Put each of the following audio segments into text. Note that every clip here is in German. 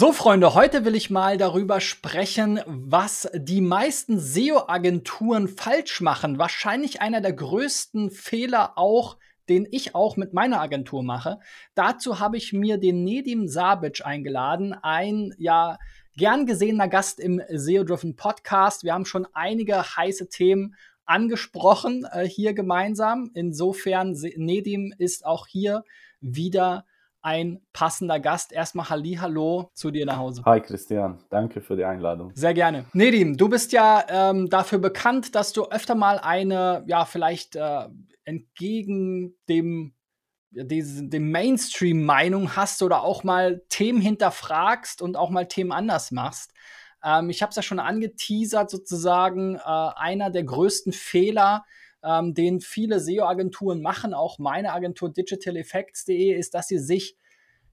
So, Freunde, heute will ich mal darüber sprechen, was die meisten SEO-Agenturen falsch machen. Wahrscheinlich einer der größten Fehler auch, den ich auch mit meiner Agentur mache. Dazu habe ich mir den Nedim Sabic eingeladen, ein ja gern gesehener Gast im SEO-Driven Podcast. Wir haben schon einige heiße Themen angesprochen äh, hier gemeinsam. Insofern, Nedim ist auch hier wieder ein passender Gast. Erstmal Hallo zu dir nach Hause. Hi Christian, danke für die Einladung. Sehr gerne. Nedim, du bist ja ähm, dafür bekannt, dass du öfter mal eine, ja, vielleicht äh, entgegen dem diese, dem Mainstream-Meinung hast oder auch mal Themen hinterfragst und auch mal Themen anders machst. Ähm, ich habe es ja schon angeteasert, sozusagen, äh, einer der größten Fehler, ähm, den viele SEO-Agenturen machen, auch meine Agentur digitaleffects.de, ist, dass sie sich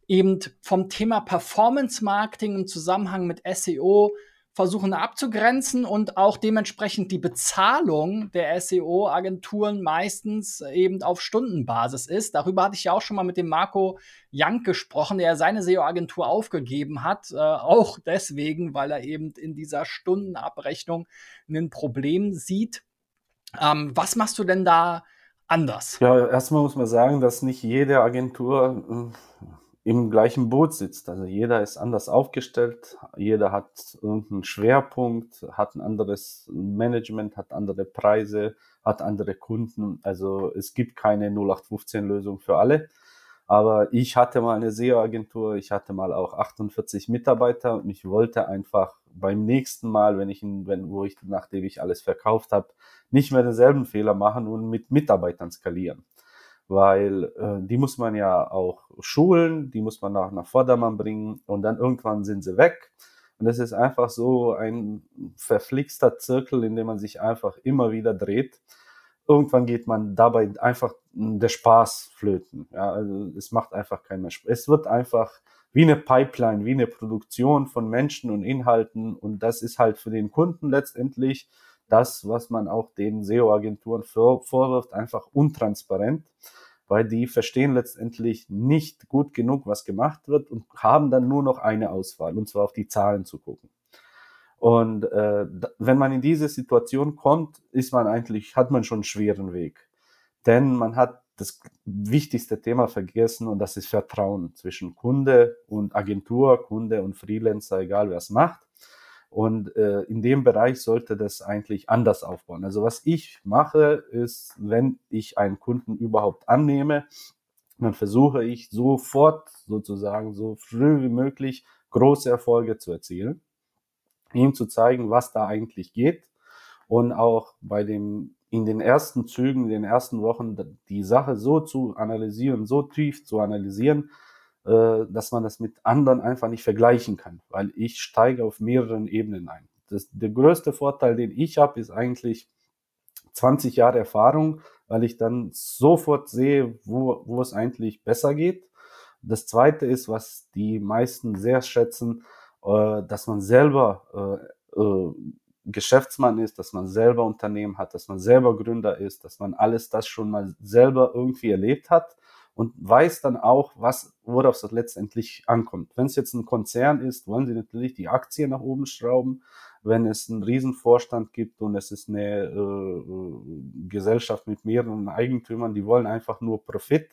eben vom Thema Performance Marketing im Zusammenhang mit SEO versuchen abzugrenzen und auch dementsprechend die Bezahlung der SEO-Agenturen meistens eben auf Stundenbasis ist. Darüber hatte ich ja auch schon mal mit dem Marco Jank gesprochen, der seine SEO-Agentur aufgegeben hat, äh, auch deswegen, weil er eben in dieser Stundenabrechnung ein Problem sieht. Ähm, was machst du denn da anders? Ja, erstmal muss man sagen, dass nicht jede Agentur äh, im gleichen Boot sitzt. Also jeder ist anders aufgestellt, jeder hat irgendeinen Schwerpunkt, hat ein anderes Management, hat andere Preise, hat andere Kunden. Also es gibt keine 0815-Lösung für alle. Aber ich hatte mal eine SEO-Agentur, ich hatte mal auch 48 Mitarbeiter und ich wollte einfach beim nächsten Mal, wenn ich, wenn, wo ich, nachdem ich alles verkauft habe, nicht mehr denselben Fehler machen und mit Mitarbeitern skalieren. Weil äh, die muss man ja auch schulen, die muss man auch nach Vordermann bringen und dann irgendwann sind sie weg. Und es ist einfach so ein verflixter Zirkel, in dem man sich einfach immer wieder dreht irgendwann geht man dabei einfach der Spaß flöten. Ja, also es macht einfach keinen mehr Spaß. Es wird einfach wie eine Pipeline, wie eine Produktion von Menschen und Inhalten und das ist halt für den Kunden letztendlich das, was man auch den SEO-Agenturen vorwirft, einfach untransparent, weil die verstehen letztendlich nicht gut genug, was gemacht wird und haben dann nur noch eine Auswahl, und zwar auf die Zahlen zu gucken. Und äh, wenn man in diese Situation kommt, ist man eigentlich, hat man schon einen schweren Weg. Denn man hat das wichtigste Thema vergessen und das ist Vertrauen zwischen Kunde und Agentur, Kunde und Freelancer, egal wer es macht. Und äh, in dem Bereich sollte das eigentlich anders aufbauen. Also was ich mache, ist, wenn ich einen Kunden überhaupt annehme, dann versuche ich sofort sozusagen so früh wie möglich große Erfolge zu erzielen ihm zu zeigen, was da eigentlich geht und auch bei dem in den ersten Zügen, in den ersten Wochen die Sache so zu analysieren, so tief zu analysieren, äh, dass man das mit anderen einfach nicht vergleichen kann, weil ich steige auf mehreren Ebenen ein. Das, der größte Vorteil, den ich habe, ist eigentlich 20 Jahre Erfahrung, weil ich dann sofort sehe, wo, wo es eigentlich besser geht. Das zweite ist, was die meisten sehr schätzen, äh, dass man selber äh, Geschäftsmann ist, dass man selber Unternehmen hat, dass man selber Gründer ist, dass man alles das schon mal selber irgendwie erlebt hat und weiß dann auch, was, worauf es letztendlich ankommt. Wenn es jetzt ein Konzern ist, wollen sie natürlich die Aktien nach oben schrauben. Wenn es einen Riesenvorstand gibt und es ist eine äh, Gesellschaft mit mehreren Eigentümern, die wollen einfach nur Profit.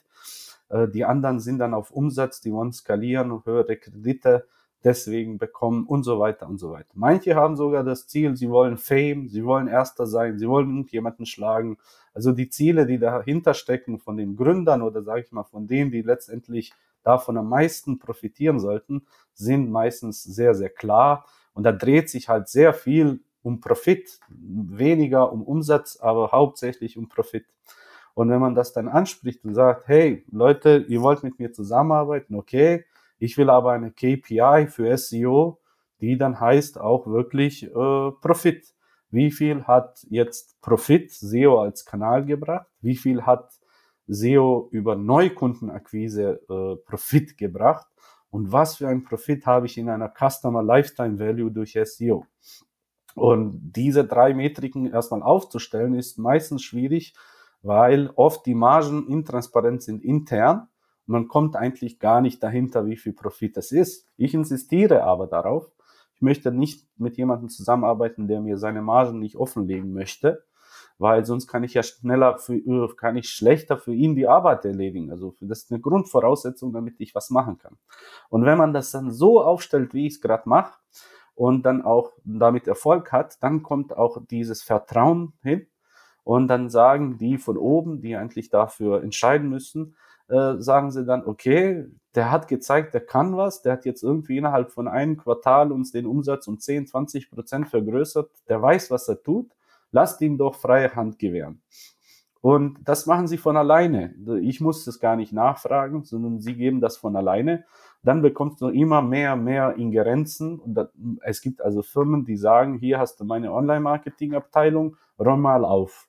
Äh, die anderen sind dann auf Umsatz, die wollen skalieren, höhere Kredite deswegen bekommen und so weiter und so weiter. Manche haben sogar das Ziel, sie wollen Fame, sie wollen Erster sein, sie wollen jemanden schlagen. Also die Ziele, die dahinter stecken von den Gründern oder sage ich mal von denen, die letztendlich davon am meisten profitieren sollten, sind meistens sehr, sehr klar. Und da dreht sich halt sehr viel um Profit, weniger um Umsatz, aber hauptsächlich um Profit. Und wenn man das dann anspricht und sagt, hey Leute, ihr wollt mit mir zusammenarbeiten, okay, ich will aber eine KPI für SEO, die dann heißt auch wirklich äh, Profit. Wie viel hat jetzt Profit SEO als Kanal gebracht? Wie viel hat SEO über Neukundenakquise äh, Profit gebracht? Und was für ein Profit habe ich in einer Customer Lifetime Value durch SEO? Und diese drei Metriken erstmal aufzustellen, ist meistens schwierig, weil oft die Margen intransparent sind intern man kommt eigentlich gar nicht dahinter, wie viel Profit das ist. Ich insistiere aber darauf, ich möchte nicht mit jemandem zusammenarbeiten, der mir seine Margen nicht offenlegen möchte, weil sonst kann ich ja schneller, für, äh, kann ich schlechter für ihn die Arbeit erledigen. Also das ist eine Grundvoraussetzung, damit ich was machen kann. Und wenn man das dann so aufstellt, wie ich es gerade mache, und dann auch damit Erfolg hat, dann kommt auch dieses Vertrauen hin. Und dann sagen die von oben, die eigentlich dafür entscheiden müssen, äh, sagen sie dann, okay, der hat gezeigt, der kann was, der hat jetzt irgendwie innerhalb von einem Quartal uns den Umsatz um 10, 20 Prozent vergrößert, der weiß, was er tut, lasst ihm doch freie Hand gewähren. Und das machen sie von alleine. Ich muss das gar nicht nachfragen, sondern sie geben das von alleine. Dann bekommst du immer mehr, mehr Ingerenzen. Und das, es gibt also Firmen, die sagen, hier hast du meine Online-Marketing-Abteilung, räum mal auf.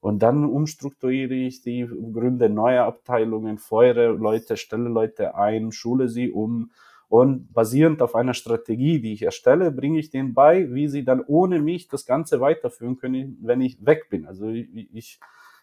Und dann umstrukturiere ich die, gründe neue Abteilungen, feuere Leute, stelle Leute ein, schule sie um. Und basierend auf einer Strategie, die ich erstelle, bringe ich denen bei, wie sie dann ohne mich das Ganze weiterführen können, wenn ich weg bin. Also ich,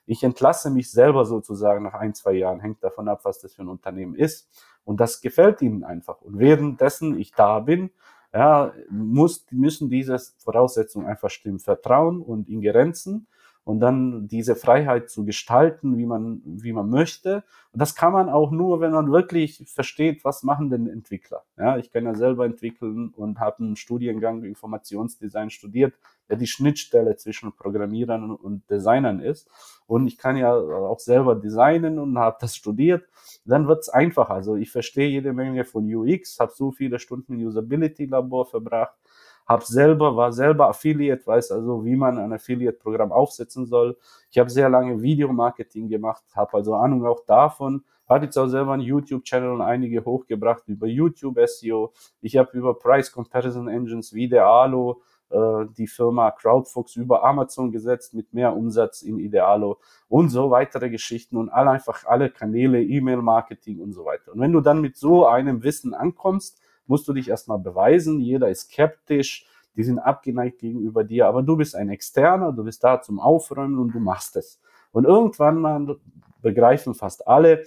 ich entlasse mich selber sozusagen nach ein, zwei Jahren, hängt davon ab, was das für ein Unternehmen ist. Und das gefällt ihnen einfach. Und währenddessen ich da bin, ja, muss, müssen diese Voraussetzungen einfach stimmen. Vertrauen und Ingerenzen und dann diese Freiheit zu gestalten, wie man, wie man möchte. Und das kann man auch nur, wenn man wirklich versteht, was machen denn Entwickler. Ja, ich kann ja selber entwickeln und habe einen Studiengang Informationsdesign studiert, der die Schnittstelle zwischen Programmierern und Designern ist. Und ich kann ja auch selber designen und habe das studiert. Dann wird's einfacher. Also ich verstehe jede Menge von UX, habe so viele Stunden Usability-Labor verbracht hab selber, war selber Affiliate, weiß also, wie man ein Affiliate-Programm aufsetzen soll. Ich habe sehr lange Videomarketing gemacht, habe also Ahnung auch davon. Hatte jetzt auch selber einen YouTube-Channel und einige hochgebracht über YouTube SEO. Ich habe über Price Comparison Engines wie der Alo äh, die Firma Crowdfox über Amazon gesetzt mit mehr Umsatz in Idealo und so weitere Geschichten und alle einfach alle Kanäle, E-Mail-Marketing und so weiter. Und wenn du dann mit so einem Wissen ankommst, musst du dich erstmal beweisen. Jeder ist skeptisch, die sind abgeneigt gegenüber dir, aber du bist ein Externer, du bist da zum Aufräumen und du machst es. Und irgendwann mal begreifen fast alle,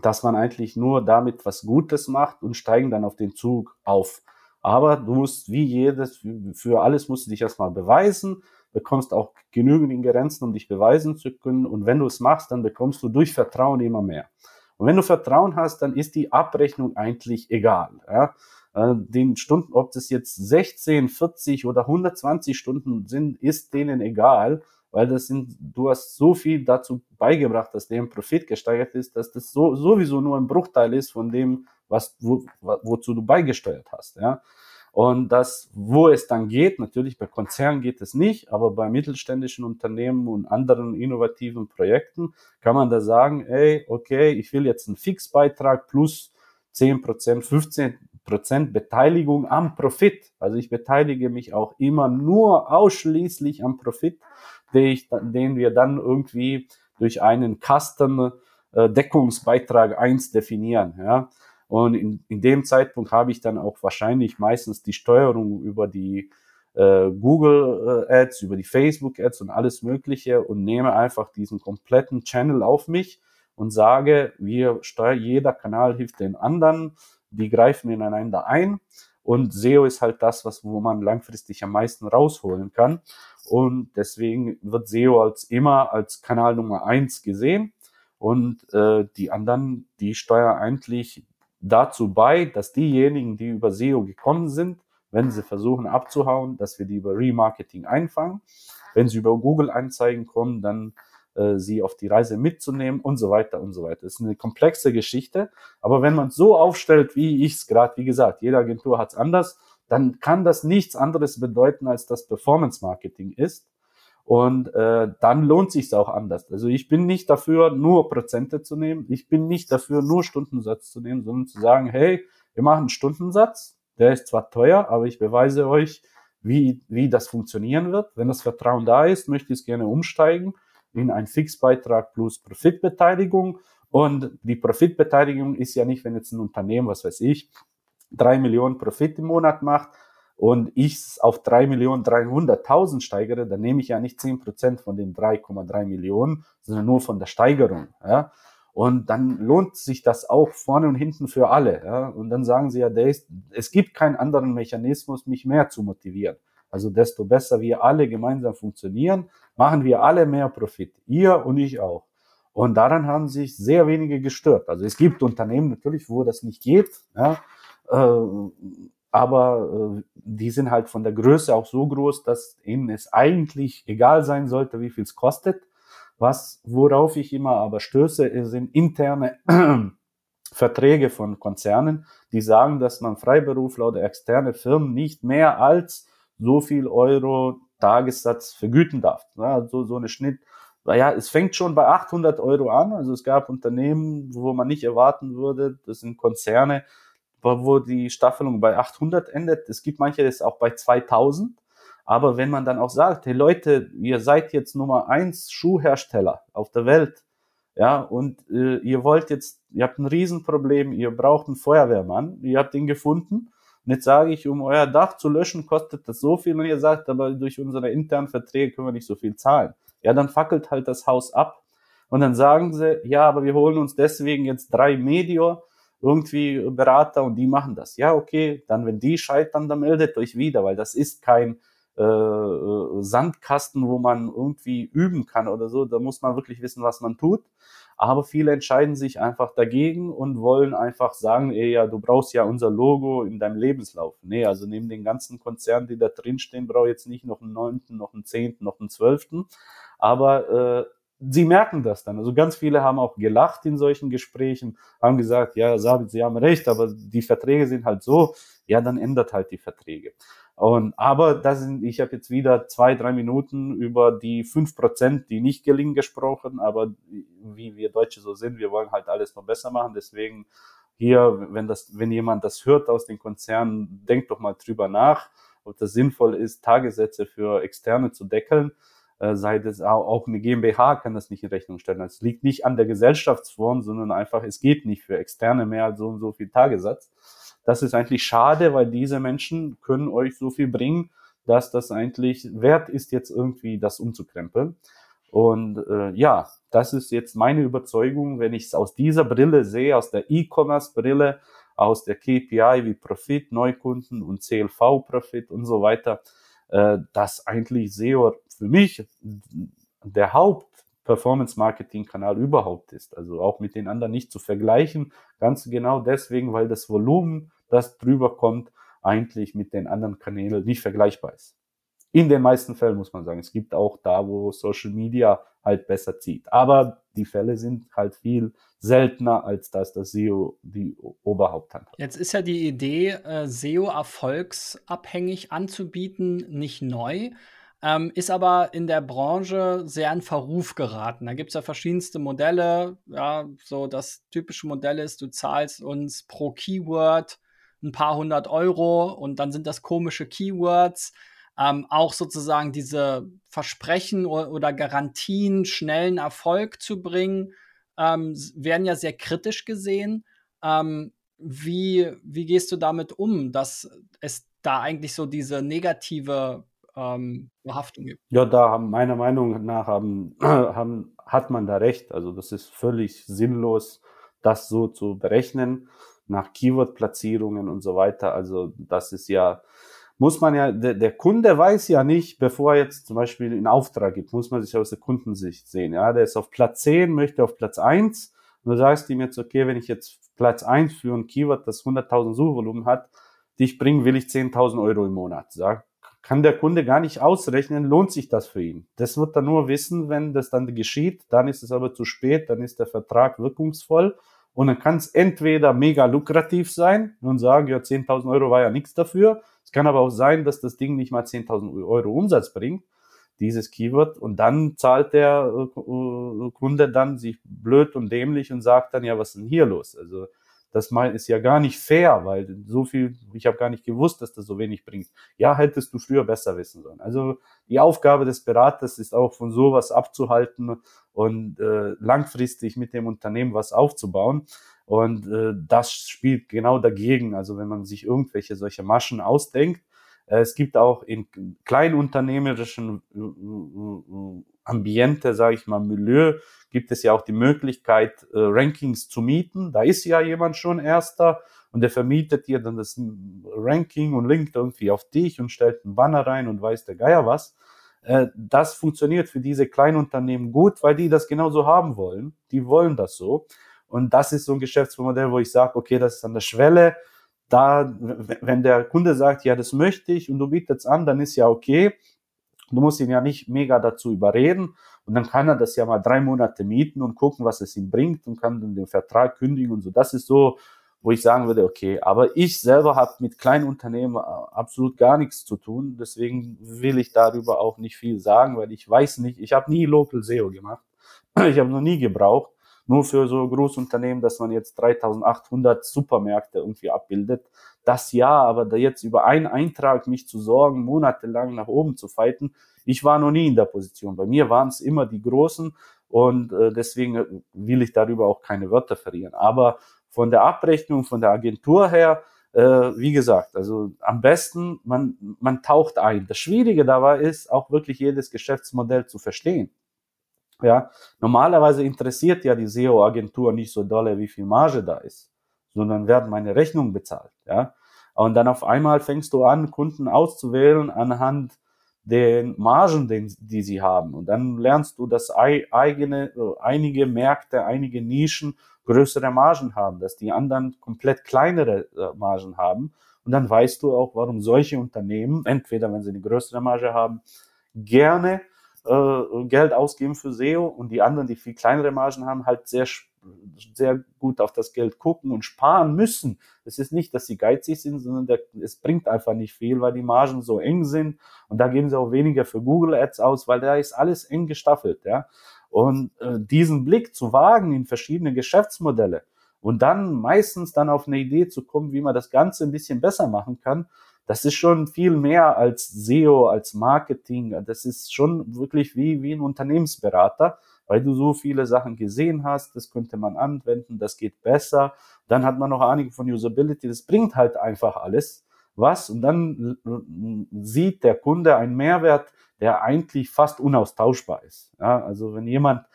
dass man eigentlich nur damit was Gutes macht und steigen dann auf den Zug auf. Aber du musst wie jedes, für alles musst du dich erstmal beweisen, bekommst auch genügend Ingerenzen, um dich beweisen zu können. Und wenn du es machst, dann bekommst du durch Vertrauen immer mehr. Und wenn du Vertrauen hast, dann ist die Abrechnung eigentlich egal. Ja? Äh, den Stunden, ob das jetzt 16, 40 oder 120 Stunden sind, ist denen egal, weil das sind, du hast so viel dazu beigebracht, dass deren Profit gesteigert ist, dass das so, sowieso nur ein Bruchteil ist von dem, was, wo, wozu du beigesteuert hast. Ja? Und das, wo es dann geht, natürlich bei Konzernen geht es nicht, aber bei mittelständischen Unternehmen und anderen innovativen Projekten kann man da sagen, ey, okay, ich will jetzt einen Fixbeitrag plus 10 Prozent, 15 Prozent Beteiligung am Profit. Also ich beteilige mich auch immer nur ausschließlich am Profit, den, ich, den wir dann irgendwie durch einen Custom äh, Deckungsbeitrag eins definieren. Ja. Und in, in dem Zeitpunkt habe ich dann auch wahrscheinlich meistens die Steuerung über die äh, Google äh, Ads, über die Facebook Ads und alles Mögliche und nehme einfach diesen kompletten Channel auf mich und sage, wir steuern, jeder Kanal hilft den anderen, die greifen ineinander ein und SEO ist halt das, was, wo man langfristig am meisten rausholen kann. Und deswegen wird SEO als immer als Kanal Nummer eins gesehen. Und äh, die anderen, die steuern eigentlich dazu bei, dass diejenigen, die über SEO gekommen sind, wenn sie versuchen abzuhauen, dass wir die über Remarketing einfangen. Wenn sie über Google-Anzeigen kommen, dann äh, sie auf die Reise mitzunehmen und so weiter und so weiter. Das ist eine komplexe Geschichte, aber wenn man es so aufstellt, wie ich es gerade, wie gesagt, jede Agentur hat es anders, dann kann das nichts anderes bedeuten, als dass Performance Marketing ist. Und äh, dann lohnt sich auch anders. Also ich bin nicht dafür, nur Prozente zu nehmen. Ich bin nicht dafür, nur Stundensatz zu nehmen, sondern zu sagen, hey, wir machen einen Stundensatz, der ist zwar teuer, aber ich beweise euch, wie, wie das funktionieren wird. Wenn das Vertrauen da ist, möchte ich es gerne umsteigen in einen Fixbeitrag plus Profitbeteiligung. Und die Profitbeteiligung ist ja nicht, wenn jetzt ein Unternehmen, was weiß ich, drei Millionen Profit im Monat macht, und ich es auf 3.300.000 steigere, dann nehme ich ja nicht 10% von den 3,3 Millionen, sondern nur von der Steigerung. Ja? Und dann lohnt sich das auch vorne und hinten für alle. Ja? Und dann sagen sie ja, ist, es gibt keinen anderen Mechanismus, mich mehr zu motivieren. Also desto besser wir alle gemeinsam funktionieren, machen wir alle mehr Profit. Ihr und ich auch. Und daran haben sich sehr wenige gestört. Also es gibt Unternehmen natürlich, wo das nicht geht. Ja? Aber äh, die sind halt von der Größe auch so groß, dass ihnen es eigentlich egal sein sollte, wie viel es kostet. Was, worauf ich immer aber stöße, sind interne Verträge von Konzernen, die sagen, dass man Freiberufler oder externe Firmen nicht mehr als so viel Euro Tagessatz vergüten darf. Ja, so, so eine Schnitt. Naja, es fängt schon bei 800 Euro an. Also es gab Unternehmen, wo man nicht erwarten würde, das sind Konzerne, wo die Staffelung bei 800 endet. Es gibt manche, das auch bei 2000. Aber wenn man dann auch sagt, hey Leute, ihr seid jetzt Nummer eins Schuhhersteller auf der Welt, ja, und äh, ihr wollt jetzt, ihr habt ein Riesenproblem, ihr braucht einen Feuerwehrmann, ihr habt ihn gefunden. Und jetzt sage ich, um euer Dach zu löschen, kostet das so viel. Und ihr sagt, aber durch unsere internen Verträge können wir nicht so viel zahlen. Ja, dann fackelt halt das Haus ab. Und dann sagen sie, ja, aber wir holen uns deswegen jetzt drei Medior irgendwie Berater und die machen das. Ja, okay, dann wenn die scheitern, dann meldet euch wieder, weil das ist kein äh, äh, Sandkasten, wo man irgendwie üben kann oder so. Da muss man wirklich wissen, was man tut. Aber viele entscheiden sich einfach dagegen und wollen einfach sagen, ey, ja, du brauchst ja unser Logo in deinem Lebenslauf. Nee, also neben den ganzen Konzernen, die da drinstehen, brauche ich jetzt nicht noch einen neunten, noch einen zehnten, noch einen zwölften. Aber äh, sie merken das dann. Also ganz viele haben auch gelacht in solchen Gesprächen, haben gesagt, ja, Sabit, Sie haben recht, aber die Verträge sind halt so, ja, dann ändert halt die Verträge. Und, aber das sind, ich habe jetzt wieder zwei, drei Minuten über die fünf Prozent, die nicht gelingen, gesprochen. Aber wie wir Deutsche so sind, wir wollen halt alles noch besser machen. Deswegen hier, wenn das, wenn jemand das hört aus den Konzernen, denkt doch mal drüber nach, ob das sinnvoll ist, Tagessätze für Externe zu deckeln. Äh, sei das auch, eine GmbH kann das nicht in Rechnung stellen. Es liegt nicht an der Gesellschaftsform, sondern einfach, es geht nicht für Externe mehr als so und so viel Tagessatz. Das ist eigentlich schade, weil diese Menschen können euch so viel bringen, dass das eigentlich wert ist, jetzt irgendwie das umzukrempeln. Und äh, ja, das ist jetzt meine Überzeugung, wenn ich es aus dieser Brille sehe, aus der E-Commerce-Brille, aus der KPI wie Profit, Neukunden und CLV-Profit und so weiter, äh, dass eigentlich SEO für mich der Haupt Performance-Marketing-Kanal überhaupt ist. Also auch mit den anderen nicht zu vergleichen. Ganz genau deswegen, weil das Volumen, das drüber kommt, eigentlich mit den anderen Kanälen nicht vergleichbar ist. In den meisten Fällen muss man sagen. Es gibt auch da, wo Social Media halt besser zieht. Aber die Fälle sind halt viel seltener, als dass das SEO die Oberhaupthand hat. Jetzt ist ja die Idee, äh, SEO erfolgsabhängig anzubieten, nicht neu ähm, ist aber in der Branche sehr in Verruf geraten. Da gibt es ja verschiedenste Modelle. Ja, so das typische Modell ist, du zahlst uns pro Keyword ein paar hundert Euro und dann sind das komische Keywords. Ähm, auch sozusagen diese Versprechen oder Garantien, schnellen Erfolg zu bringen, ähm, werden ja sehr kritisch gesehen. Ähm, wie, wie gehst du damit um, dass es da eigentlich so diese negative ähm, Haftung gibt. Ja, da haben meiner Meinung nach haben, haben, hat man da recht. Also das ist völlig sinnlos, das so zu berechnen nach Keyword-Platzierungen und so weiter. Also das ist ja, muss man ja, der, der Kunde weiß ja nicht, bevor er jetzt zum Beispiel einen Auftrag gibt, muss man sich aus der Kundensicht sehen. Ja, der ist auf Platz 10, möchte auf Platz 1. Und du sagst ihm jetzt, okay, wenn ich jetzt Platz 1 für ein Keyword, das 100.000 Suchvolumen hat, dich bringen, will ich 10.000 Euro im Monat. Sag, kann der Kunde gar nicht ausrechnen, lohnt sich das für ihn. Das wird er nur wissen, wenn das dann geschieht. Dann ist es aber zu spät, dann ist der Vertrag wirkungsvoll. Und dann kann es entweder mega lukrativ sein und sagen, ja, 10.000 Euro war ja nichts dafür. Es kann aber auch sein, dass das Ding nicht mal 10.000 Euro Umsatz bringt, dieses Keyword. Und dann zahlt der äh, Kunde dann sich blöd und dämlich und sagt dann, ja, was ist denn hier los? Also das ist ja gar nicht fair, weil so viel, ich habe gar nicht gewusst, dass das so wenig bringt. Ja, hättest du früher besser wissen sollen. Also die Aufgabe des Beraters ist auch von sowas abzuhalten und äh, langfristig mit dem Unternehmen was aufzubauen. Und äh, das spielt genau dagegen. Also wenn man sich irgendwelche solche Maschen ausdenkt, es gibt auch in kleinunternehmerischen äh, äh, Ambiente, sage ich mal, Milieu, gibt es ja auch die Möglichkeit, Rankings zu mieten. Da ist ja jemand schon Erster und der vermietet dir dann das Ranking und linkt irgendwie auf dich und stellt einen Banner rein und weiß der Geier was. Das funktioniert für diese Kleinunternehmen gut, weil die das genauso haben wollen. Die wollen das so. Und das ist so ein Geschäftsmodell, wo ich sage, okay, das ist an der Schwelle da, wenn der Kunde sagt, ja, das möchte ich und du bietest an, dann ist ja okay. Du musst ihn ja nicht mega dazu überreden und dann kann er das ja mal drei Monate mieten und gucken, was es ihm bringt und kann dann den Vertrag kündigen und so. Das ist so, wo ich sagen würde, okay, aber ich selber habe mit kleinen Unternehmen absolut gar nichts zu tun. Deswegen will ich darüber auch nicht viel sagen, weil ich weiß nicht, ich habe nie Local SEO gemacht. Ich habe noch nie gebraucht nur für so Großunternehmen, dass man jetzt 3800 Supermärkte irgendwie abbildet. Das ja, aber da jetzt über einen Eintrag mich zu sorgen, monatelang nach oben zu fighten, ich war noch nie in der Position. Bei mir waren es immer die Großen und äh, deswegen will ich darüber auch keine Wörter verlieren. Aber von der Abrechnung, von der Agentur her, äh, wie gesagt, also am besten, man, man taucht ein. Das Schwierige dabei ist, auch wirklich jedes Geschäftsmodell zu verstehen. Ja, normalerweise interessiert ja die SEO-Agentur nicht so dolle, wie viel Marge da ist, sondern werden meine Rechnungen bezahlt. Ja, und dann auf einmal fängst du an, Kunden auszuwählen anhand den Margen, den, die sie haben. Und dann lernst du, dass eigene, einige Märkte, einige Nischen größere Margen haben, dass die anderen komplett kleinere äh, Margen haben. Und dann weißt du auch, warum solche Unternehmen, entweder wenn sie eine größere Marge haben, gerne äh, Geld ausgeben für SEO und die anderen, die viel kleinere Margen haben, halt sehr, sehr gut auf das Geld gucken und sparen müssen. Es ist nicht, dass sie geizig sind, sondern der, es bringt einfach nicht viel, weil die Margen so eng sind und da geben sie auch weniger für Google Ads aus, weil da ist alles eng gestaffelt, ja. Und äh, diesen Blick zu wagen in verschiedene Geschäftsmodelle und dann meistens dann auf eine Idee zu kommen, wie man das Ganze ein bisschen besser machen kann, das ist schon viel mehr als SEO, als Marketing. Das ist schon wirklich wie, wie ein Unternehmensberater, weil du so viele Sachen gesehen hast. Das könnte man anwenden, das geht besser. Dann hat man noch einige von Usability. Das bringt halt einfach alles was. Und dann sieht der Kunde einen Mehrwert, der eigentlich fast unaustauschbar ist. Ja, also wenn jemand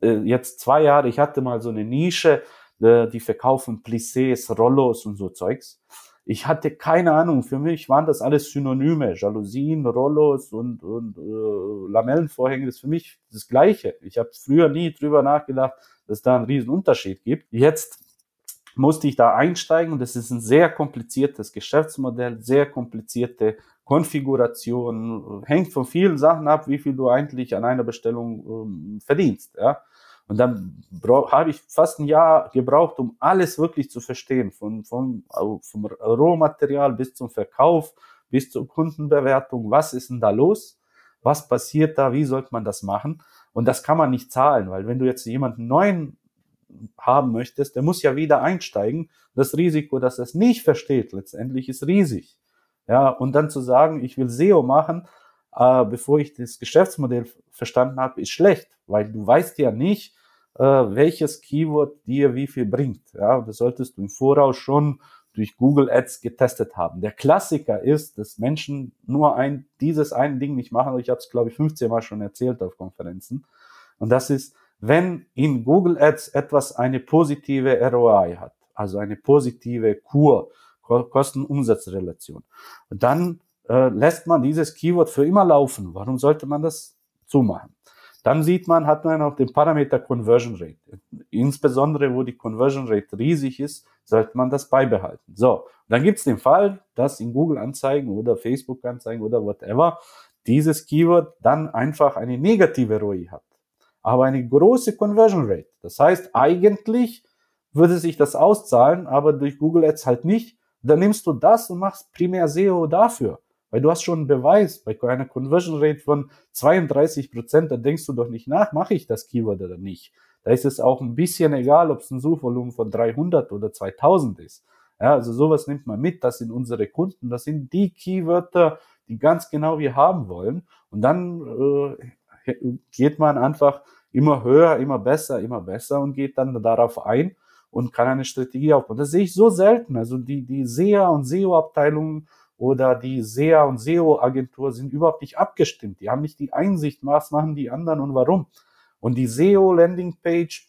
äh, jetzt zwei Jahre, ich hatte mal so eine Nische, äh, die verkaufen Plissés, Rollos und so Zeugs. Ich hatte keine Ahnung, für mich waren das alles Synonyme. Jalousien, Rollos und, und äh, Lamellenvorhänge, das ist für mich das Gleiche. Ich habe früher nie drüber nachgedacht, dass da einen riesen Unterschied gibt. Jetzt musste ich da einsteigen und das ist ein sehr kompliziertes Geschäftsmodell, sehr komplizierte Konfiguration, hängt von vielen Sachen ab, wie viel du eigentlich an einer Bestellung ähm, verdienst. Ja? Und dann habe ich fast ein Jahr gebraucht, um alles wirklich zu verstehen, von, von, vom Rohmaterial bis zum Verkauf, bis zur Kundenbewertung. Was ist denn da los? Was passiert da? Wie sollte man das machen? Und das kann man nicht zahlen, weil wenn du jetzt jemanden neuen haben möchtest, der muss ja wieder einsteigen. Das Risiko, dass er es nicht versteht, letztendlich ist riesig. Ja, und dann zu sagen, ich will SEO machen, äh, bevor ich das Geschäftsmodell verstanden habe, ist schlecht, weil du weißt ja nicht, äh, welches Keyword dir wie viel bringt. Ja, das solltest du im Voraus schon durch Google Ads getestet haben. Der Klassiker ist, dass Menschen nur ein, dieses ein Ding nicht machen. Ich habe es, glaube ich, 15 Mal schon erzählt auf Konferenzen. Und das ist, wenn in Google Ads etwas eine positive ROI hat, also eine positive Kur, Kosten-Umsatz-Relation, dann äh, lässt man dieses Keyword für immer laufen. Warum sollte man das zumachen? Dann sieht man, hat man auch den Parameter Conversion Rate. Insbesondere, wo die Conversion Rate riesig ist, sollte man das beibehalten. So, dann gibt es den Fall, dass in Google Anzeigen oder Facebook Anzeigen oder whatever dieses Keyword dann einfach eine negative ROI hat. Aber eine große Conversion Rate. Das heißt, eigentlich würde sich das auszahlen, aber durch Google Ads halt nicht. Dann nimmst du das und machst primär SEO dafür. Weil du hast schon einen Beweis, bei einer Conversion Rate von 32 Prozent, da denkst du doch nicht nach, mache ich das Keyword oder nicht. Da ist es auch ein bisschen egal, ob es ein Suchvolumen von 300 oder 2000 ist. Ja, also sowas nimmt man mit, das sind unsere Kunden, das sind die Keywörter, die ganz genau wir haben wollen. Und dann äh, geht man einfach immer höher, immer besser, immer besser und geht dann darauf ein und kann eine Strategie aufbauen. Das sehe ich so selten. Also die, die SEA und SEO-Abteilungen oder die SEA und SEO-Agentur sind überhaupt nicht abgestimmt. Die haben nicht die Einsicht, was machen die anderen und warum. Und die SEO-Landing-Page,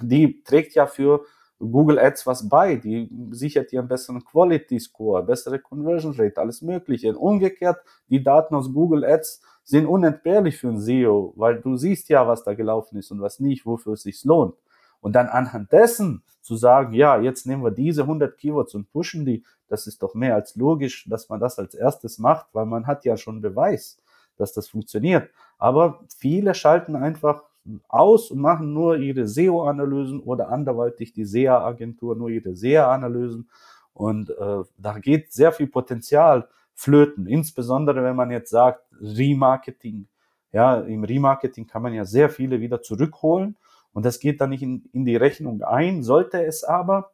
die trägt ja für Google Ads was bei, die sichert dir einen besseren Quality Score, bessere Conversion Rate, alles Mögliche. Und umgekehrt, die Daten aus Google Ads sind unentbehrlich für ein SEO, weil du siehst ja, was da gelaufen ist und was nicht, wofür es sich lohnt. Und dann anhand dessen zu sagen, ja, jetzt nehmen wir diese 100 Keywords und pushen die, das ist doch mehr als logisch, dass man das als erstes macht, weil man hat ja schon Beweis, dass das funktioniert. Aber viele schalten einfach aus und machen nur ihre SEO-Analysen oder anderweitig die SEA-Agentur nur ihre SEA-Analysen. Und äh, da geht sehr viel Potenzial flöten, insbesondere wenn man jetzt sagt, Remarketing. Ja, im Remarketing kann man ja sehr viele wieder zurückholen und das geht dann nicht in, in die Rechnung ein, sollte es aber.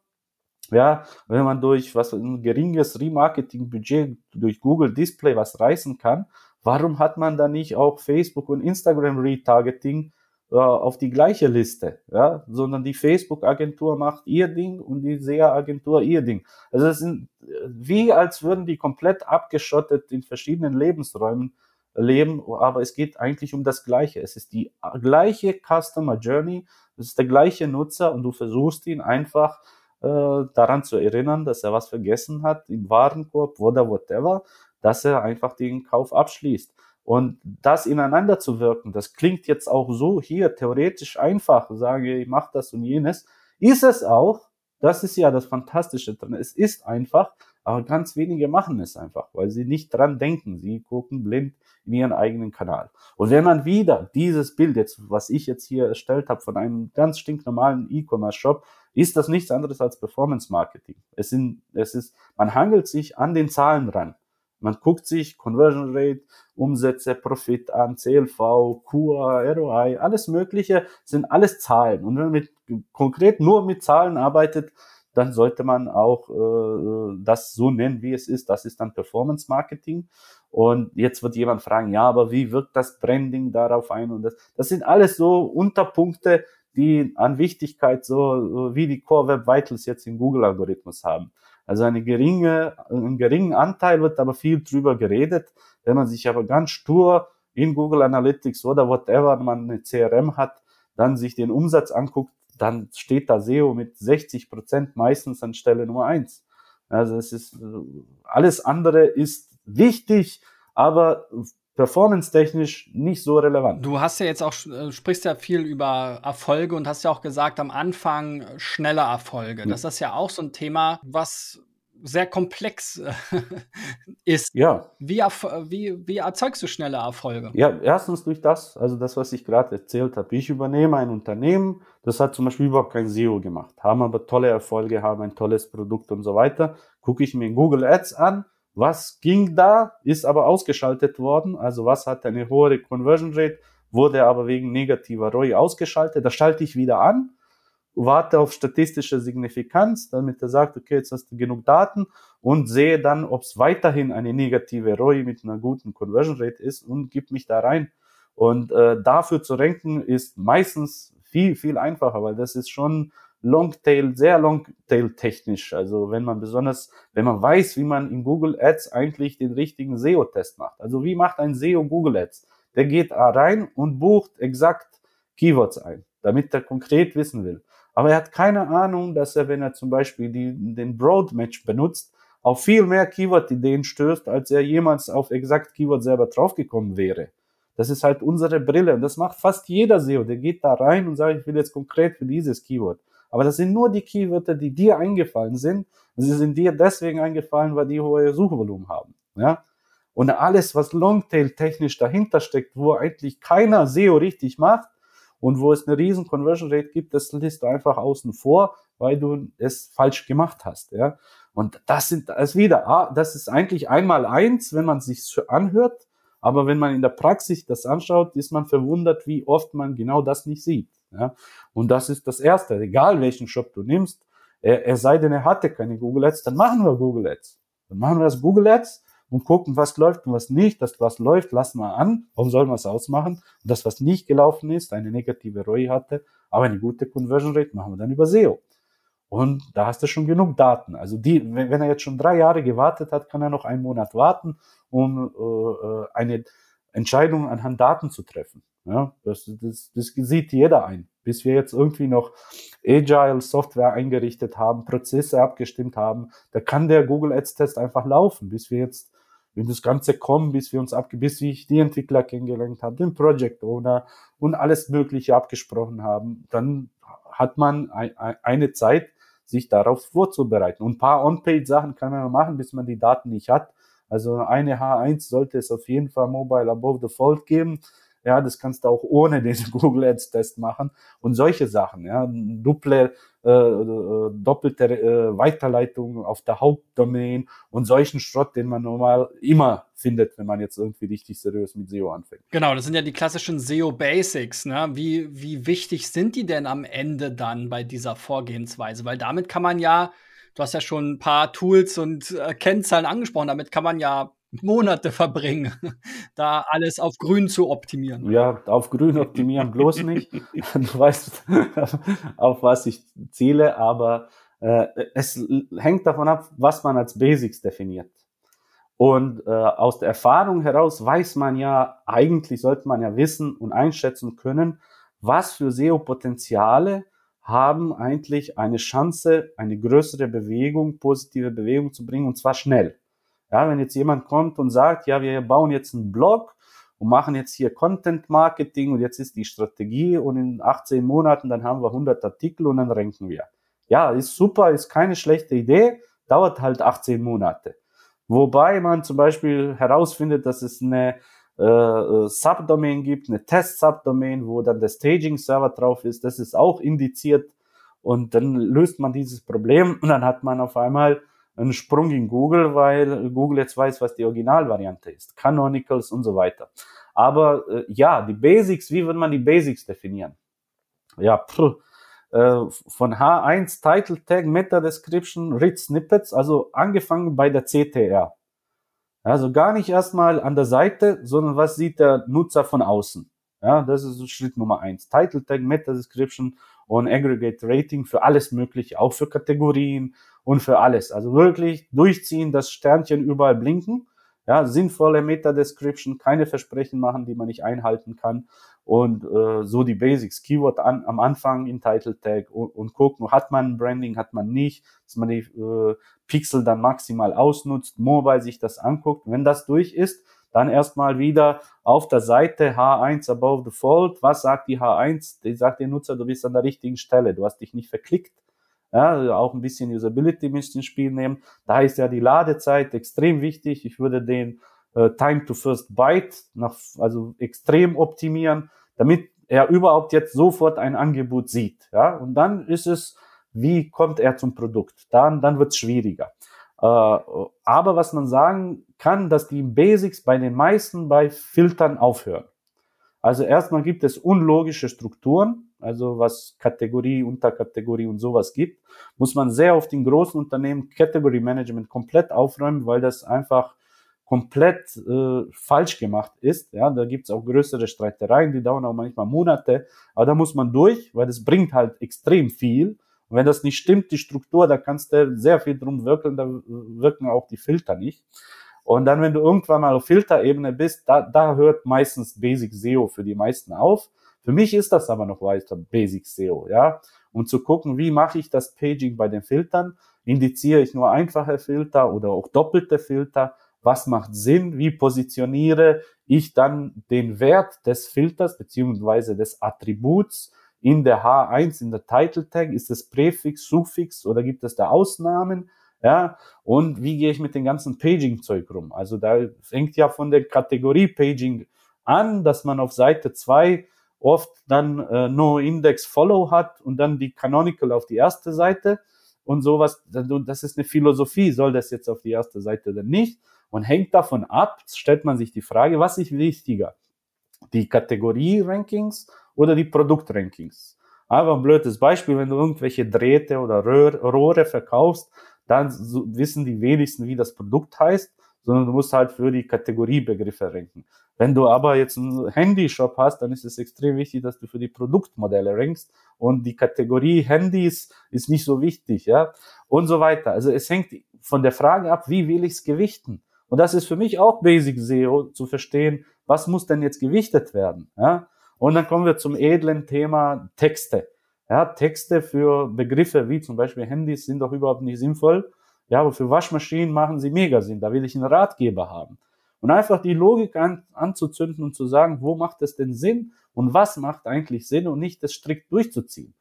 Ja, wenn man durch was ein geringes Remarketing-Budget durch Google Display was reißen kann, warum hat man dann nicht auch Facebook und Instagram Retargeting äh, auf die gleiche Liste, ja, sondern die Facebook-Agentur macht ihr Ding und die SEA-Agentur ihr Ding. Also es sind wie als würden die komplett abgeschottet in verschiedenen Lebensräumen leben, aber es geht eigentlich um das Gleiche. Es ist die gleiche Customer Journey, es ist der gleiche Nutzer und du versuchst ihn einfach äh, daran zu erinnern, dass er was vergessen hat im Warenkorb oder whatever, dass er einfach den Kauf abschließt. Und das ineinander zu wirken, das klingt jetzt auch so hier theoretisch einfach, sage ich mache das und jenes, ist es auch. Das ist ja das Fantastische dran. Es ist einfach, aber ganz wenige machen es einfach, weil sie nicht dran denken. Sie gucken blind in ihren eigenen Kanal. Und wenn man wieder dieses Bild jetzt, was ich jetzt hier erstellt habe von einem ganz stinknormalen E-Commerce-Shop, ist das nichts anderes als Performance Marketing. Es sind, es ist, man hangelt sich an den Zahlen ran. Man guckt sich Conversion Rate, Umsätze, Profit an, CLV, QA, ROI, alles Mögliche sind alles Zahlen. Und wenn man mit, konkret nur mit Zahlen arbeitet, dann sollte man auch äh, das so nennen, wie es ist. Das ist dann Performance Marketing. Und jetzt wird jemand fragen, ja, aber wie wirkt das Branding darauf ein? Und das, das sind alles so Unterpunkte, die an Wichtigkeit so wie die Core Web Vitals jetzt im Google Algorithmus haben. Also eine geringe, einen geringen Anteil wird aber viel drüber geredet. Wenn man sich aber ganz stur in Google Analytics oder whatever man eine CRM hat, dann sich den Umsatz anguckt, dann steht da SEO mit 60 Prozent meistens an Stelle Nummer eins. Also es ist, alles andere ist wichtig, aber performance-technisch nicht so relevant. Du hast ja jetzt auch, äh, sprichst ja viel über Erfolge und hast ja auch gesagt, am Anfang schnelle Erfolge. Das ist ja auch so ein Thema, was sehr komplex äh, ist. Ja. Wie, wie, wie erzeugst du schnelle Erfolge? Ja, erstens durch das, also das, was ich gerade erzählt habe. Ich übernehme ein Unternehmen, das hat zum Beispiel überhaupt kein SEO gemacht, haben aber tolle Erfolge, haben ein tolles Produkt und so weiter. Gucke ich mir Google Ads an, was ging da, ist aber ausgeschaltet worden. Also was hat eine hohe Conversion Rate, wurde aber wegen negativer ROI ausgeschaltet. Da schalte ich wieder an, warte auf statistische Signifikanz, damit er sagt, okay, jetzt hast du genug Daten und sehe dann, ob es weiterhin eine negative ROI mit einer guten Conversion Rate ist und gib mich da rein. Und äh, dafür zu ranken ist meistens viel, viel einfacher, weil das ist schon Longtail, sehr Longtail technisch. Also wenn man besonders, wenn man weiß, wie man in Google Ads eigentlich den richtigen SEO-Test macht. Also wie macht ein SEO Google Ads? Der geht rein und bucht exakt Keywords ein, damit er konkret wissen will. Aber er hat keine Ahnung, dass er, wenn er zum Beispiel die, den Broad Match benutzt, auf viel mehr Keyword-Ideen stößt, als er jemals auf exakt Keyword selber draufgekommen wäre. Das ist halt unsere Brille. Und das macht fast jeder SEO. Der geht da rein und sagt, ich will jetzt konkret für dieses Keyword. Aber das sind nur die Keywörter, die dir eingefallen sind. Sie sind dir deswegen eingefallen, weil die hohe Suchvolumen haben. Ja? Und alles, was Longtail technisch dahinter steckt, wo eigentlich keiner SEO richtig macht und wo es eine riesen Conversion Rate gibt, das lässt du einfach außen vor, weil du es falsch gemacht hast. Ja? Und das sind das wieder, ah, das ist eigentlich einmal eins, wenn man sich anhört, aber wenn man in der Praxis das anschaut, ist man verwundert, wie oft man genau das nicht sieht. Ja? Und das ist das Erste, egal welchen Shop du nimmst, er, er sei denn, er hatte keine Google Ads, dann machen wir Google Ads. Dann machen wir das Google Ads und gucken, was läuft und was nicht. Das, was läuft, lassen wir an. Warum sollen wir es ausmachen? Und das, was nicht gelaufen ist, eine negative ROI hatte, aber eine gute Conversion Rate, machen wir dann über SEO. Und da hast du schon genug Daten. Also die, wenn, wenn er jetzt schon drei Jahre gewartet hat, kann er noch einen Monat warten, um äh, eine Entscheidung anhand Daten zu treffen. Ja, das, das, das sieht jeder ein. Bis wir jetzt irgendwie noch Agile Software eingerichtet haben, Prozesse abgestimmt haben, da kann der Google Ads Test einfach laufen, bis wir jetzt, wenn das Ganze kommt, bis wir uns abge, bis ich die Entwickler kennengelernt habe, den Project Owner und alles Mögliche abgesprochen haben, dann hat man eine Zeit, sich darauf vorzubereiten. Und ein paar On-Page-Sachen kann man machen, bis man die Daten nicht hat. Also eine H1 sollte es auf jeden Fall Mobile Above the Fold geben. Ja, das kannst du auch ohne den Google Ads Test machen und solche Sachen. Ja, duple, äh, äh, doppelte äh, Weiterleitung auf der Hauptdomain und solchen Schrott, den man normal immer findet, wenn man jetzt irgendwie richtig seriös mit SEO anfängt. Genau, das sind ja die klassischen SEO Basics. Ne? Wie, wie wichtig sind die denn am Ende dann bei dieser Vorgehensweise? Weil damit kann man ja du hast ja schon ein paar Tools und äh, Kennzahlen angesprochen, damit kann man ja Monate verbringen, da alles auf grün zu optimieren. Ja, auf grün optimieren bloß nicht. Du weißt, auf was ich ziele, aber äh, es hängt davon ab, was man als Basics definiert. Und äh, aus der Erfahrung heraus weiß man ja, eigentlich sollte man ja wissen und einschätzen können, was für SEO-Potenziale haben eigentlich eine Chance, eine größere Bewegung, positive Bewegung zu bringen, und zwar schnell. Ja, wenn jetzt jemand kommt und sagt, ja, wir bauen jetzt einen Blog und machen jetzt hier Content Marketing und jetzt ist die Strategie und in 18 Monaten dann haben wir 100 Artikel und dann ranken wir. Ja, ist super, ist keine schlechte Idee, dauert halt 18 Monate. Wobei man zum Beispiel herausfindet, dass es eine äh, äh, Subdomain gibt, eine Test-Subdomain, wo dann der Staging-Server drauf ist, das ist auch indiziert und dann löst man dieses Problem und dann hat man auf einmal einen Sprung in Google, weil Google jetzt weiß, was die Originalvariante ist, Canonicals und so weiter. Aber äh, ja, die Basics, wie würde man die Basics definieren? Ja, pff, äh, von H1 Title Tag, Meta Description, Read Snippets, also angefangen bei der CTR. Also gar nicht erstmal an der Seite, sondern was sieht der Nutzer von außen. Ja, das ist Schritt Nummer eins. Title Tag, Meta Description und Aggregate Rating für alles Mögliche, auch für Kategorien, und für alles. Also wirklich durchziehen, das Sternchen überall blinken. Ja, sinnvolle Meta-Description, keine Versprechen machen, die man nicht einhalten kann. Und äh, so die Basics, Keyword an, am Anfang in Title Tag und, und gucken, hat man Branding, hat man nicht, dass man die äh, Pixel dann maximal ausnutzt, Mobile sich das anguckt. Wenn das durch ist, dann erstmal wieder auf der Seite H1 above the fold. Was sagt die H1? Die sagt der Nutzer, du bist an der richtigen Stelle. Du hast dich nicht verklickt. Ja, auch ein bisschen Usability müsst ins Spiel nehmen. Da ist ja die Ladezeit extrem wichtig. Ich würde den äh, Time to First Byte nach, also extrem optimieren, damit er überhaupt jetzt sofort ein Angebot sieht. Ja, und dann ist es, wie kommt er zum Produkt? Dann, dann wird es schwieriger. Äh, aber was man sagen kann, dass die Basics bei den meisten bei Filtern aufhören. Also erstmal gibt es unlogische Strukturen, also was Kategorie, Unterkategorie und sowas gibt, muss man sehr oft in großen Unternehmen Category Management komplett aufräumen, weil das einfach komplett äh, falsch gemacht ist. Ja, da gibt's auch größere Streitereien, die dauern auch manchmal Monate, aber da muss man durch, weil das bringt halt extrem viel. Und wenn das nicht stimmt, die Struktur, da kannst du sehr viel drum wirken, da wirken auch die Filter nicht. Und dann, wenn du irgendwann mal auf Filterebene bist, da, da hört meistens Basic SEO für die meisten auf. Für mich ist das aber noch weiter Basic SEO, ja. Und zu gucken, wie mache ich das Paging bei den Filtern? Indiziere ich nur einfache Filter oder auch doppelte Filter? Was macht Sinn? Wie positioniere ich dann den Wert des Filters beziehungsweise des Attributs in der H1, in der Title Tag? Ist es Präfix, Suffix oder gibt es da Ausnahmen? Ja, und wie gehe ich mit dem ganzen Paging-Zeug rum? Also da fängt ja von der Kategorie Paging an, dass man auf Seite zwei oft dann äh, No Index Follow hat und dann die Canonical auf die erste Seite und sowas. Das ist eine Philosophie. Soll das jetzt auf die erste Seite oder nicht? Und hängt davon ab, stellt man sich die Frage, was ist wichtiger? Die Kategorie-Rankings oder die Produkt-Rankings? Einfach ein blödes Beispiel, wenn du irgendwelche Drähte oder Rohre verkaufst, dann wissen die wenigsten, wie das Produkt heißt, sondern du musst halt für die Kategoriebegriffe ranken. Wenn du aber jetzt einen Handyshop hast, dann ist es extrem wichtig, dass du für die Produktmodelle rankst und die Kategorie Handys ist nicht so wichtig, ja, und so weiter. Also es hängt von der Frage ab, wie will ich es gewichten? Und das ist für mich auch Basic SEO zu verstehen, was muss denn jetzt gewichtet werden, ja? Und dann kommen wir zum edlen Thema Texte. Ja, Texte für Begriffe wie zum Beispiel Handys sind doch überhaupt nicht sinnvoll. Ja, aber für Waschmaschinen machen sie mega Sinn. Da will ich einen Ratgeber haben. Und einfach die Logik an, anzuzünden und zu sagen, wo macht es denn Sinn und was macht eigentlich Sinn und nicht das strikt durchzuziehen.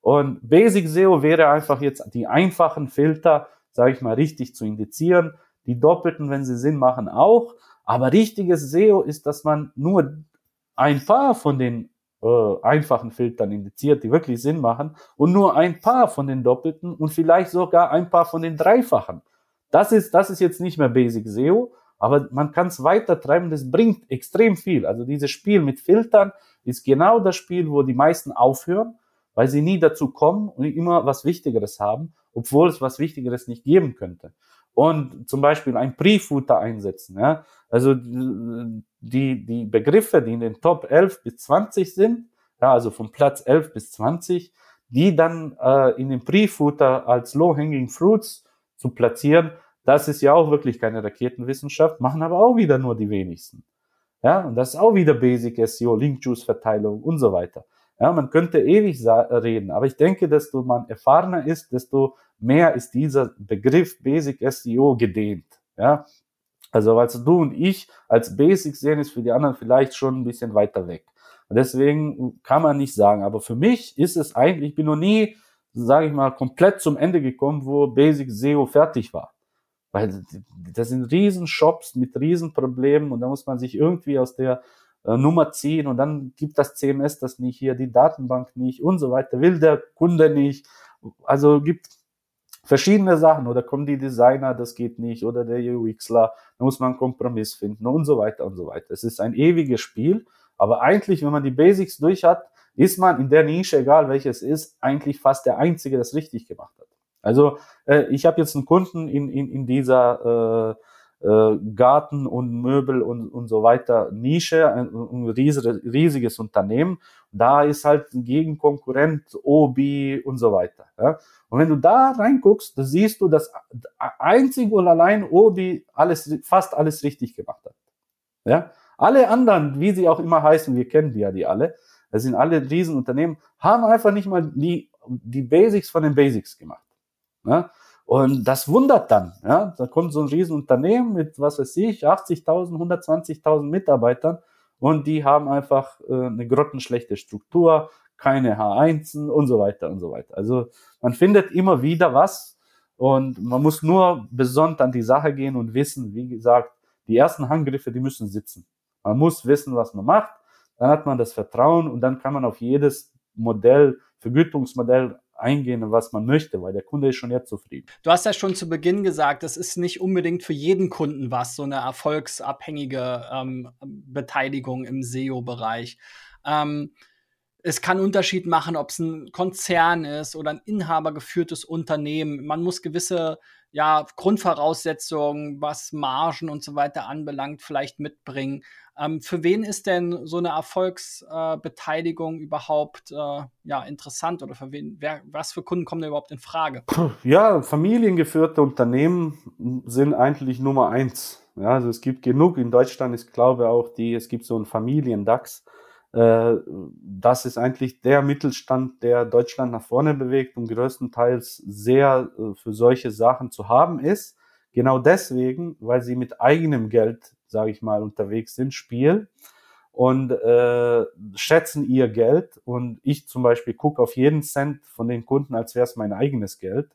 Und Basic SEO wäre einfach jetzt die einfachen Filter, sage ich mal, richtig zu indizieren. Die doppelten, wenn sie Sinn machen, auch. Aber richtiges SEO ist, dass man nur ein paar von den äh, einfachen Filtern indiziert, die wirklich Sinn machen, und nur ein paar von den doppelten und vielleicht sogar ein paar von den dreifachen. Das ist, das ist jetzt nicht mehr Basic SEO, aber man kann es weiter treiben, das bringt extrem viel. Also dieses Spiel mit Filtern ist genau das Spiel, wo die meisten aufhören, weil sie nie dazu kommen und immer was Wichtigeres haben, obwohl es was Wichtigeres nicht geben könnte. Und zum Beispiel ein Pre-Footer einsetzen. Ja? Also die, die Begriffe, die in den Top 11 bis 20 sind, ja, also von Platz 11 bis 20, die dann äh, in den Pre-Footer als Low-Hanging Fruits zu platzieren, das ist ja auch wirklich keine Raketenwissenschaft, machen aber auch wieder nur die wenigsten. Ja, und das ist auch wieder Basic SEO, Link Juice Verteilung und so weiter. Ja, man könnte ewig reden, aber ich denke, desto man erfahrener ist, desto mehr ist dieser Begriff Basic SEO gedehnt. Ja, also, weil du und ich als Basic sehen, ist für die anderen vielleicht schon ein bisschen weiter weg. Und deswegen kann man nicht sagen, aber für mich ist es eigentlich, ich bin noch nie, sage ich mal, komplett zum Ende gekommen, wo Basic SEO fertig war. Weil das sind Riesenshops mit Riesenproblemen und da muss man sich irgendwie aus der äh, Nummer ziehen und dann gibt das CMS das nicht hier, die Datenbank nicht und so weiter, will der Kunde nicht. Also gibt verschiedene Sachen oder kommen die Designer, das geht nicht oder der UXler, da muss man einen Kompromiss finden und so weiter und so weiter. Es ist ein ewiges Spiel, aber eigentlich, wenn man die Basics durch hat, ist man in der Nische, egal welches ist, eigentlich fast der Einzige, es richtig gemacht hat. Also äh, ich habe jetzt einen Kunden in, in, in dieser äh, äh, Garten und Möbel und, und so weiter Nische, ein, ein riesiges, riesiges Unternehmen. Da ist halt ein Gegenkonkurrent, Obi und so weiter. Ja? Und wenn du da reinguckst, da siehst du, dass einzig und allein Obi alles, fast alles richtig gemacht hat. Ja? Alle anderen, wie sie auch immer heißen, wir kennen die ja die alle, das sind alle Riesenunternehmen, haben einfach nicht mal die, die Basics von den Basics gemacht. Ja? Und das wundert dann. Ja? Da kommt so ein Riesenunternehmen mit, was weiß ich, 80.000, 120.000 Mitarbeitern und die haben einfach äh, eine grottenschlechte Struktur, keine H1 und so weiter und so weiter. Also man findet immer wieder was und man muss nur besonders an die Sache gehen und wissen, wie gesagt, die ersten Handgriffe, die müssen sitzen. Man muss wissen, was man macht, dann hat man das Vertrauen und dann kann man auf jedes Modell, Vergütungsmodell eingehen, was man möchte, weil der Kunde ist schon jetzt zufrieden. Du hast ja schon zu Beginn gesagt, das ist nicht unbedingt für jeden Kunden was, so eine erfolgsabhängige ähm, Beteiligung im SEO-Bereich. Ähm, es kann Unterschied machen, ob es ein Konzern ist oder ein inhabergeführtes Unternehmen. Man muss gewisse ja, Grundvoraussetzungen, was Margen und so weiter anbelangt, vielleicht mitbringen. Ähm, für wen ist denn so eine Erfolgsbeteiligung äh, überhaupt äh, ja, interessant oder für wen, wer, was für Kunden kommen da überhaupt in Frage? Ja, familiengeführte Unternehmen sind eigentlich Nummer eins. Ja, also es gibt genug. In Deutschland ist, glaube ich, auch die, es gibt so einen Familiendax. Äh, das ist eigentlich der Mittelstand, der Deutschland nach vorne bewegt und größtenteils sehr äh, für solche Sachen zu haben ist. Genau deswegen, weil sie mit eigenem Geld sage ich mal, unterwegs sind, Spiel und äh, schätzen ihr Geld. Und ich zum Beispiel gucke auf jeden Cent von den Kunden, als wäre es mein eigenes Geld.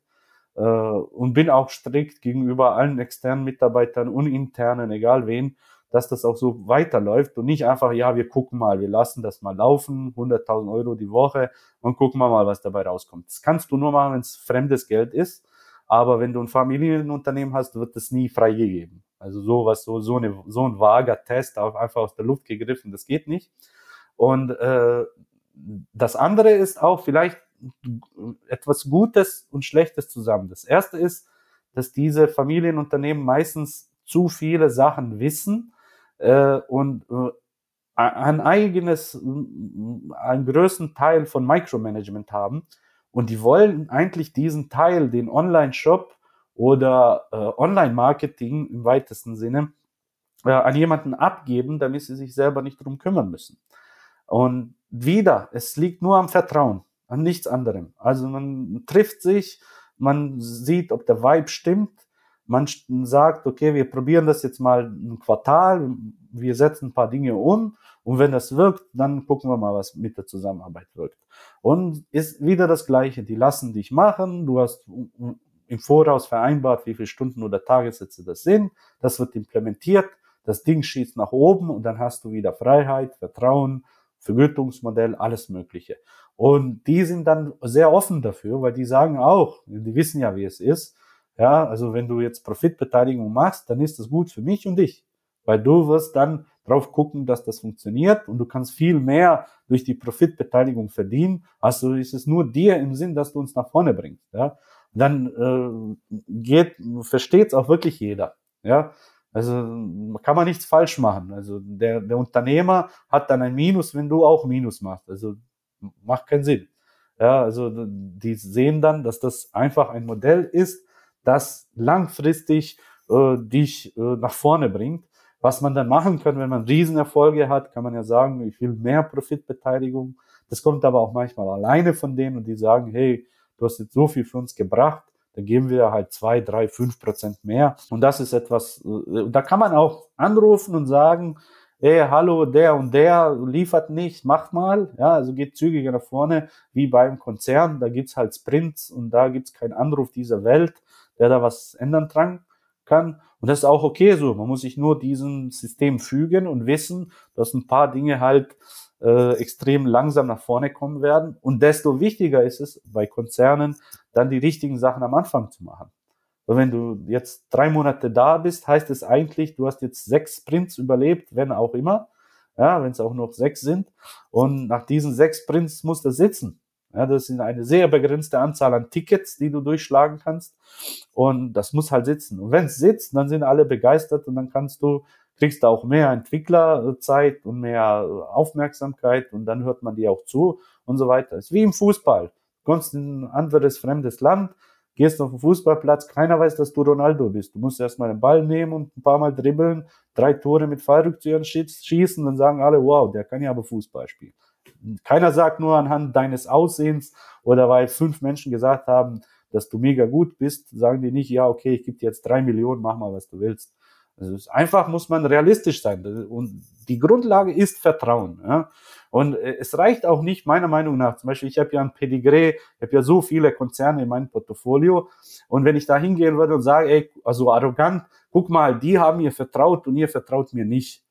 Äh, und bin auch strikt gegenüber allen externen Mitarbeitern und internen, egal wen, dass das auch so weiterläuft und nicht einfach, ja, wir gucken mal, wir lassen das mal laufen, 100.000 Euro die Woche und gucken wir mal, was dabei rauskommt. Das kannst du nur machen, wenn es fremdes Geld ist. Aber wenn du ein Familienunternehmen hast, wird es nie freigegeben. Also sowas, so, so, eine, so ein vager Test, einfach aus der Luft gegriffen, das geht nicht. Und äh, das andere ist auch vielleicht etwas Gutes und Schlechtes zusammen. Das erste ist, dass diese Familienunternehmen meistens zu viele Sachen wissen äh, und äh, ein eigenes, einen größten Teil von Micromanagement haben und die wollen eigentlich diesen Teil, den Online-Shop oder äh, Online-Marketing im weitesten Sinne, äh, an jemanden abgeben, damit sie sich selber nicht drum kümmern müssen. Und wieder, es liegt nur am Vertrauen, an nichts anderem. Also man trifft sich, man sieht, ob der Vibe stimmt, man sagt, okay, wir probieren das jetzt mal ein Quartal, wir setzen ein paar Dinge um und wenn das wirkt, dann gucken wir mal, was mit der Zusammenarbeit wirkt. Und ist wieder das Gleiche. Die lassen dich machen. Du hast im Voraus vereinbart, wie viele Stunden oder Tagessätze das sind. Das wird implementiert. Das Ding schießt nach oben und dann hast du wieder Freiheit, Vertrauen, Vergütungsmodell, alles Mögliche. Und die sind dann sehr offen dafür, weil die sagen auch, die wissen ja, wie es ist. Ja, also wenn du jetzt Profitbeteiligung machst, dann ist das gut für mich und dich weil du wirst dann drauf gucken, dass das funktioniert und du kannst viel mehr durch die Profitbeteiligung verdienen. Also ist es nur dir im Sinn, dass du uns nach vorne bringst. Ja? Dann äh, geht, versteht es auch wirklich jeder. Ja, also kann man nichts falsch machen. Also der, der Unternehmer hat dann ein Minus, wenn du auch Minus machst. Also macht keinen Sinn. Ja, also die sehen dann, dass das einfach ein Modell ist, das langfristig äh, dich äh, nach vorne bringt was man dann machen kann, wenn man Riesenerfolge hat, kann man ja sagen, ich will mehr Profitbeteiligung. Das kommt aber auch manchmal alleine von denen und die sagen, hey, du hast jetzt so viel für uns gebracht, dann geben wir halt zwei, drei, fünf Prozent mehr. Und das ist etwas, äh, da kann man auch anrufen und sagen, hey, hallo, der und der liefert nicht, mach mal. Ja, also geht zügiger nach vorne, wie beim Konzern. Da gibt's halt Sprints und da gibt's keinen Anruf dieser Welt, der da was ändern kann kann. Und das ist auch okay so. Man muss sich nur diesem System fügen und wissen, dass ein paar Dinge halt äh, extrem langsam nach vorne kommen werden. Und desto wichtiger ist es bei Konzernen, dann die richtigen Sachen am Anfang zu machen. Und wenn du jetzt drei Monate da bist, heißt es eigentlich, du hast jetzt sechs Sprints überlebt, wenn auch immer. Ja, wenn es auch noch sechs sind. Und nach diesen sechs Sprints muss das sitzen. Ja, das sind eine sehr begrenzte Anzahl an Tickets, die du durchschlagen kannst. Und das muss halt sitzen. Und wenn es sitzt, dann sind alle begeistert und dann kannst du, kriegst du auch mehr Entwicklerzeit und mehr Aufmerksamkeit und dann hört man dir auch zu und so weiter. Es ist wie im Fußball. Du kommst in ein anderes fremdes Land, gehst auf den Fußballplatz, keiner weiß, dass du Ronaldo bist. Du musst erstmal den Ball nehmen und ein paar Mal dribbeln, drei Tore mit Fallrückziehern schießen, dann sagen alle, wow, der kann ja aber Fußball spielen. Keiner sagt nur anhand deines Aussehens oder weil fünf Menschen gesagt haben, dass du mega gut bist, sagen die nicht, ja, okay, ich gebe dir jetzt drei Millionen, mach mal, was du willst. Also einfach muss man realistisch sein. Und die Grundlage ist Vertrauen. Ja? Und äh, es reicht auch nicht, meiner Meinung nach, zum Beispiel, ich habe ja ein Pedigree, ich habe ja so viele Konzerne in meinem Portfolio. Und wenn ich da hingehen würde und sage, ey, also arrogant, guck mal, die haben mir vertraut und ihr vertraut mir nicht.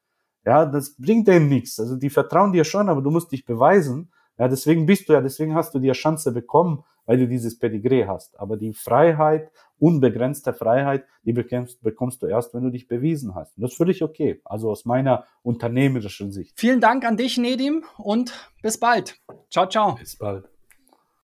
Ja, das bringt denen nichts. Also die vertrauen dir schon, aber du musst dich beweisen. Ja, deswegen bist du ja, deswegen hast du die Chance bekommen, weil du dieses Pedigree hast. Aber die Freiheit, unbegrenzte Freiheit, die bekommst, bekommst du erst, wenn du dich bewiesen hast. Und das ist völlig okay. Also aus meiner unternehmerischen Sicht. Vielen Dank an dich, Nedim, und bis bald. Ciao, ciao. Bis bald.